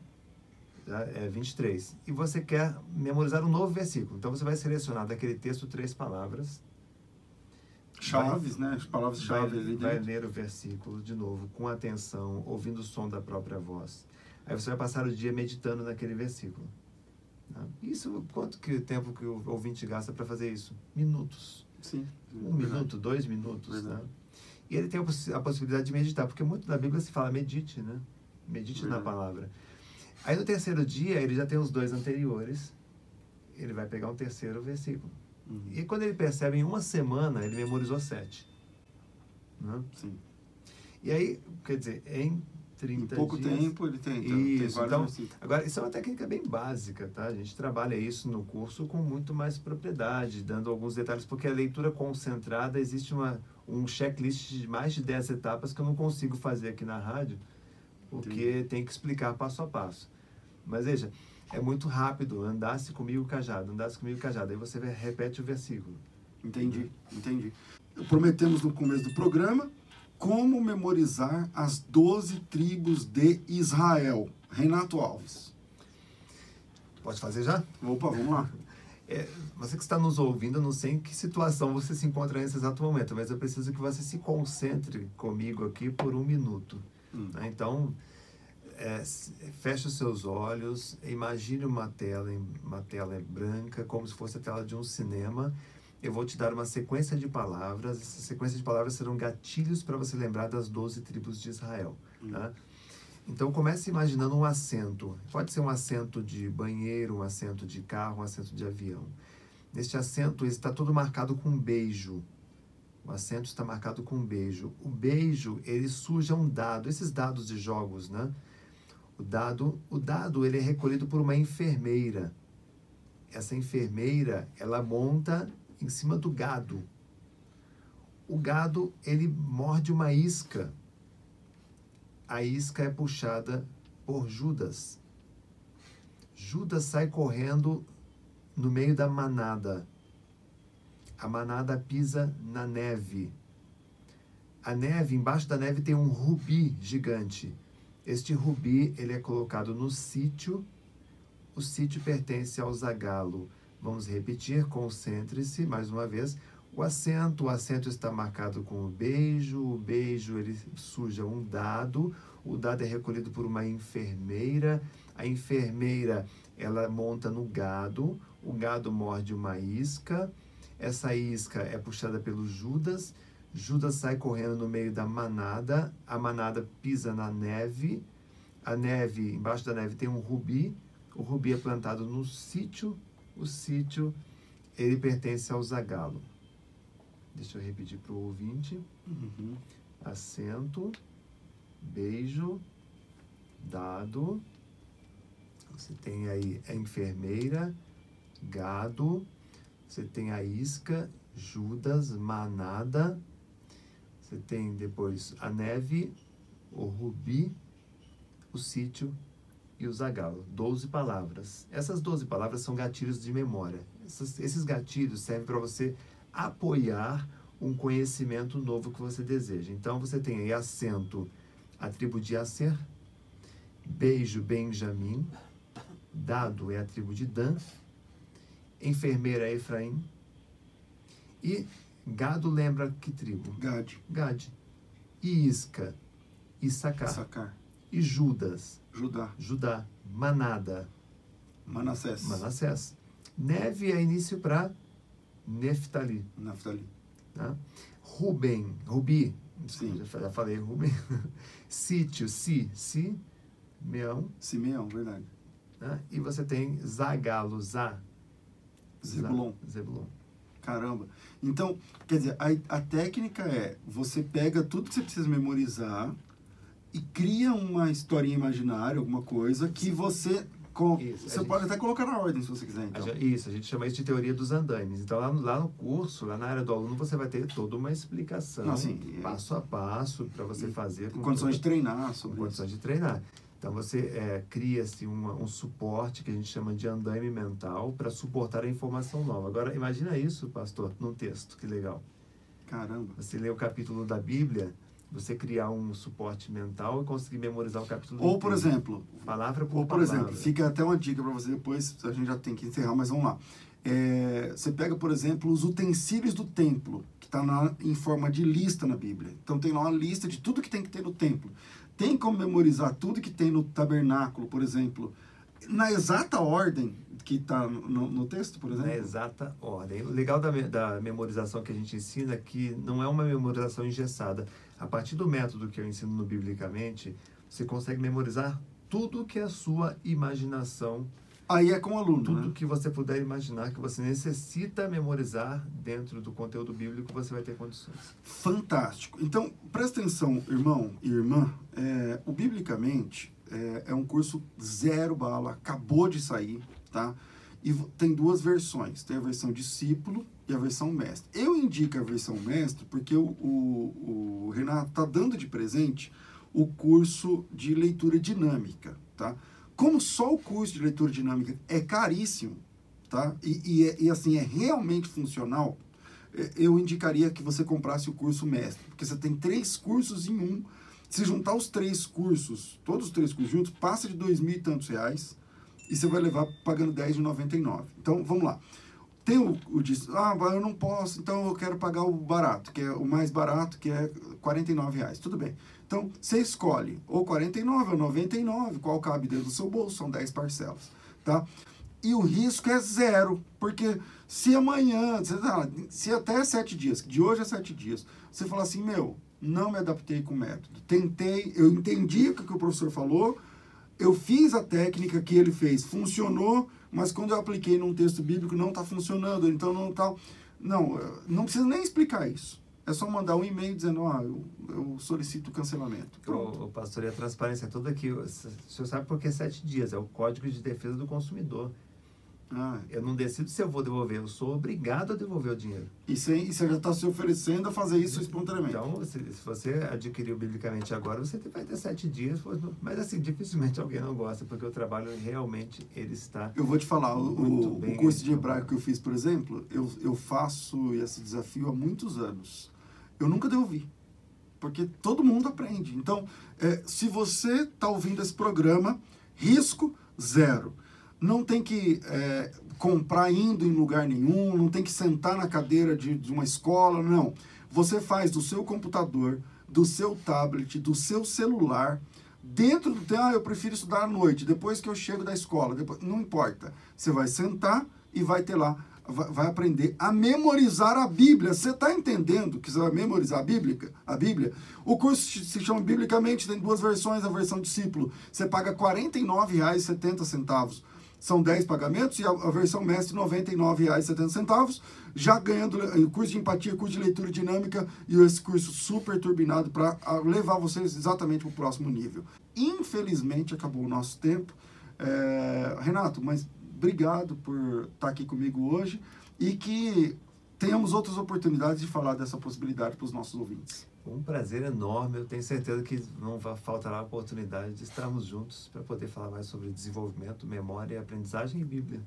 tá? é, 23. E você quer memorizar um novo versículo. Então você vai selecionar daquele texto três palavras. Chaves, né? As Vai, palavras-chave ali vai dentro. ler o versículo de novo, com atenção, ouvindo o som da própria voz. Aí você vai passar o dia meditando naquele versículo. tá? Isso, quanto que tempo que o ouvinte gasta para fazer isso? Minutos. Sim. Um minuto, dois minutos, Verdade. né? E ele tem a possi- a possibilidade de meditar, porque muito da Bíblia se fala medite, né? Medite na Verdade. palavra. Aí no terceiro dia, ele já tem os dois anteriores, ele vai pegar um terceiro versículo. Uhum. E quando ele percebe, em uma semana, ele memorizou sete. Né? Sim. E aí, quer dizer, em Em 30 pouco dias... tempo ele tem, tem Isso, vários então, agora, isso é uma técnica bem básica, tá? A gente trabalha isso no curso com muito mais propriedade, dando alguns detalhes, porque a leitura concentrada, existe uma, um checklist de mais de 10 etapas que eu não consigo fazer aqui na rádio, porque tem que explicar passo a passo. Mas veja, é muito rápido, andasse comigo cajado, andasse comigo cajado, aí você repete o versículo. Entendi, entendi. Prometemos no começo do programa como memorizar as 12 tribos de Israel. Renato Alves. Pode fazer já? Opa, vamos lá. É, você que está nos ouvindo, eu não sei em que situação você se encontra nesse exato momento, mas eu preciso que você se concentre comigo aqui por um minuto. Hum. né? Então, é, feche os seus olhos, imagine uma tela, uma tela branca, como se fosse a tela de um cinema. Eu vou te dar uma sequência de palavras. Essa sequência de palavras serão gatilhos para você lembrar das 12 tribos de Israel. tá? Então comece imaginando um assento. Pode ser um assento de banheiro, um assento de carro, um assento de avião. Neste assento está todo marcado com um beijo. O assento está marcado com um beijo. O beijo, ele suja um dado. Esses dados de jogos, né? O dado, o dado ele é recolhido por uma enfermeira. Essa enfermeira, ela monta em cima do gado. O gado, ele morde uma isca a isca é puxada por Judas. Judas sai correndo no meio da manada. A manada pisa na neve. A neve, embaixo da neve tem um rubi gigante. Este rubi, ele é colocado no sítio. O sítio pertence ao Zagalo. Vamos repetir, concentre-se mais uma vez. O assento, o assento está marcado com o beijo, o beijo ele suja um dado, o dado é recolhido por uma enfermeira, a enfermeira ela monta no gado, o gado morde uma isca, essa isca é puxada pelo Judas, Judas sai correndo no meio da manada, a manada pisa na neve, a neve, embaixo da neve tem um rubi, o rubi é plantado no sítio, o sítio ele pertence ao Zagalo. Deixa eu repetir para o ouvinte. Uhum. Assento, beijo, dado. Você tem aí a enfermeira, gado. Você tem a isca, Judas, manada. Você tem depois a neve, o rubi, o sítio e o zagalo. Doze palavras. Essas doze palavras são gatilhos de memória. Essas- esses gatilhos servem para você apoiar um conhecimento novo que você deseja. Então você tem aí acento a tribo de Acer, beijo Benjamim, dado é a tribo de Dan, enfermeira é Efraim e gado lembra que tribo? Gad. Gad. E Isca, Issacar. Sacar. E Judas, Judá. Judá, manada, Manassés. Manassés. Neve é início para Neftali. Naftali. Tá? Ruben, Rubi, Sim. já falei Ruben. Sítio, Si, Si, Meão. Simeão, verdade. Né? E você tem Zagalo, Zá. Zebulon. Zebulon. Caramba. Então, quer dizer, a, a técnica é você pega tudo que você precisa memorizar e cria uma historinha imaginária, alguma coisa que você. Com, Isso, a você gente- pode até colocar na ordem se você quiser, A então. gente- Isso, a gente chama isso de teoria dos andaimes. Então, lá no, lá no curso, lá na área do aluno, você vai ter toda uma explicação, sim. E- passo a passo, para você fazer. com Condições de toda- treinar com sobre condições isso. de treinar. Então você é, cria-se um suporte que a gente chama de andaime mental para suportar a informação nova. Agora imagina isso, pastor, num texto, que legal. Caramba. Você lê o capítulo da Bíblia, você criar um suporte mental e conseguir memorizar o capítulo Ou, por inteiro. exemplo, palavra por Ou, por palavra. exemplo, fica até uma dica para você depois, a gente já tem que encerrar, mas vamos lá. É, você pega, por exemplo, os utensílios do templo, que está em forma de lista na Bíblia. Então tem lá uma lista de tudo que tem que ter no templo. Tem como memorizar tudo que tem no tabernáculo, por exemplo, na exata ordem que está no, no texto, por exemplo? na exata ordem. O legal da, da memorização que a gente ensina é que não é uma memorização engessada. A partir do método que eu ensino no Biblicamente, você consegue memorizar tudo que a sua imaginação Aí é com o aluno, tudo né? que você puder imaginar que você necessita memorizar dentro do conteúdo bíblico, você vai ter condições. Fantástico. Então, presta atenção, irmão e irmã. É, o Biblicamente é, é um curso zero bala, acabou de sair, tá? E tem duas versões. Tem a versão discípulo e a versão mestre. Eu indico a versão mestre porque o, o, o Renato está dando de presente o curso de leitura dinâmica, tá? Como só o curso de leitura dinâmica é caríssimo, tá? E, e, é- e assim, é realmente funcional, eh, eu indicaria que você comprasse o curso mestre, porque você tem três cursos em um. Se juntar os três cursos, todos os três cursos juntos, passa de dois mil e tantos reais e você vai levar pagando 10 de 99. Então, vamos lá. Tem o, o de, ah, eu não posso, então eu quero pagar o barato, que é o mais barato, que é 49 reais. Tudo bem. Então, você escolhe ou 49 ou 99, qual cabe dentro do seu bolso, são 10 parcelas, tá? E o risco é zero, porque se amanhã, ah, se até sete dias, de hoje a sete dias, você falar assim, meu, não me adaptei com o método, tentei, eu entendi o que o professor falou, eu fiz a técnica que ele fez, funcionou, mas quando eu apliquei num texto bíblico não está funcionando, então não está... Não, eh, não precisa nem explicar isso. É só mandar um e-mail dizendo, ah, eu, eu solicito cancelamento. Pronto. O, o pastor, e a transparência toda aqui, o senhor sabe por que sete dias? É o Código de Defesa do Consumidor. Ah, Eu não decido se eu vou devolver, eu sou obrigado a devolver o dinheiro. e, você, e você já está se oferecendo a fazer isso espontaneamente. Então, se, se você adquiriu biblicamente agora, você vai ter sete dias, mas assim, dificilmente alguém não gosta, porque o trabalho realmente ele está Eu vou te falar, o, Muito o- curso de hebraico que eu fiz, por exemplo, eu, eu faço esse desafio há muitos anos. Eu nunca devolvi, porque todo mundo aprende. Então, é, se você está ouvindo esse programa, risco zero. Não tem que é, comprar indo em lugar nenhum, não tem que sentar na cadeira de, de uma escola, não. Você faz do seu computador, do seu tablet, do seu celular, dentro do tempo, ah, eu prefiro estudar à noite, depois que eu chego da escola, depois, não importa. Você vai sentar e vai ter lá, vai, vai aprender a memorizar a Bíblia. Você está entendendo que você vai memorizar a Bíblia? A Bíblia? O curso se chama Biblicamente, tem duas versões, a versão discípulo. Você paga R$ 49,70. São 10 pagamentos e a, a versão mestre R$ 99,70, já ganhando o curso de empatia, curso de leitura dinâmica e esse curso super turbinado para levar vocês exatamente para o próximo nível. Infelizmente acabou o nosso tempo. É, Renato, mas obrigado por estar aqui comigo hoje e que tenhamos outras oportunidades de falar dessa possibilidade para os nossos ouvintes. Um prazer enorme. Eu tenho certeza que não faltará a oportunidade de estarmos juntos para poder falar mais sobre desenvolvimento, memória, aprendizagem e Bíblia.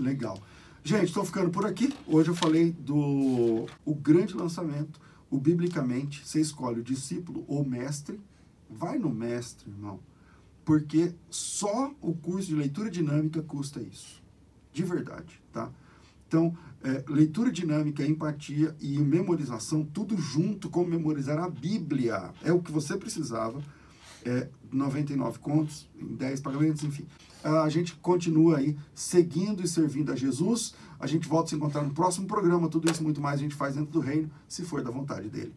Legal. Gente, estou ficando por aqui. Hoje eu falei do o grande lançamento, o biblicamente, você escolhe o discípulo ou mestre, vai no mestre, irmão, porque só o curso de leitura dinâmica custa isso, de verdade, tá? Então, é, leitura dinâmica, empatia e memorização, tudo junto com memorizar a Bíblia, é o que você precisava. É, 99 contos, em 10 pagamentos, enfim. A gente continua aí seguindo e servindo a Jesus. A gente volta a se encontrar no próximo programa. Tudo isso muito mais a gente faz dentro do reino, se for da vontade dele.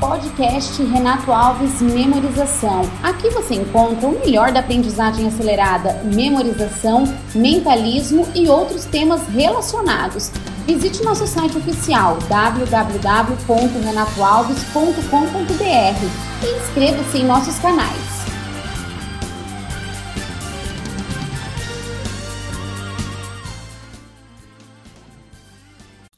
Podcast Renato Alves Memorização. Aqui você encontra o melhor da aprendizagem acelerada, memorização, mentalismo e outros temas relacionados. Visite nosso site oficial www.renatoalves.com.br e inscreva-se em nossos canais.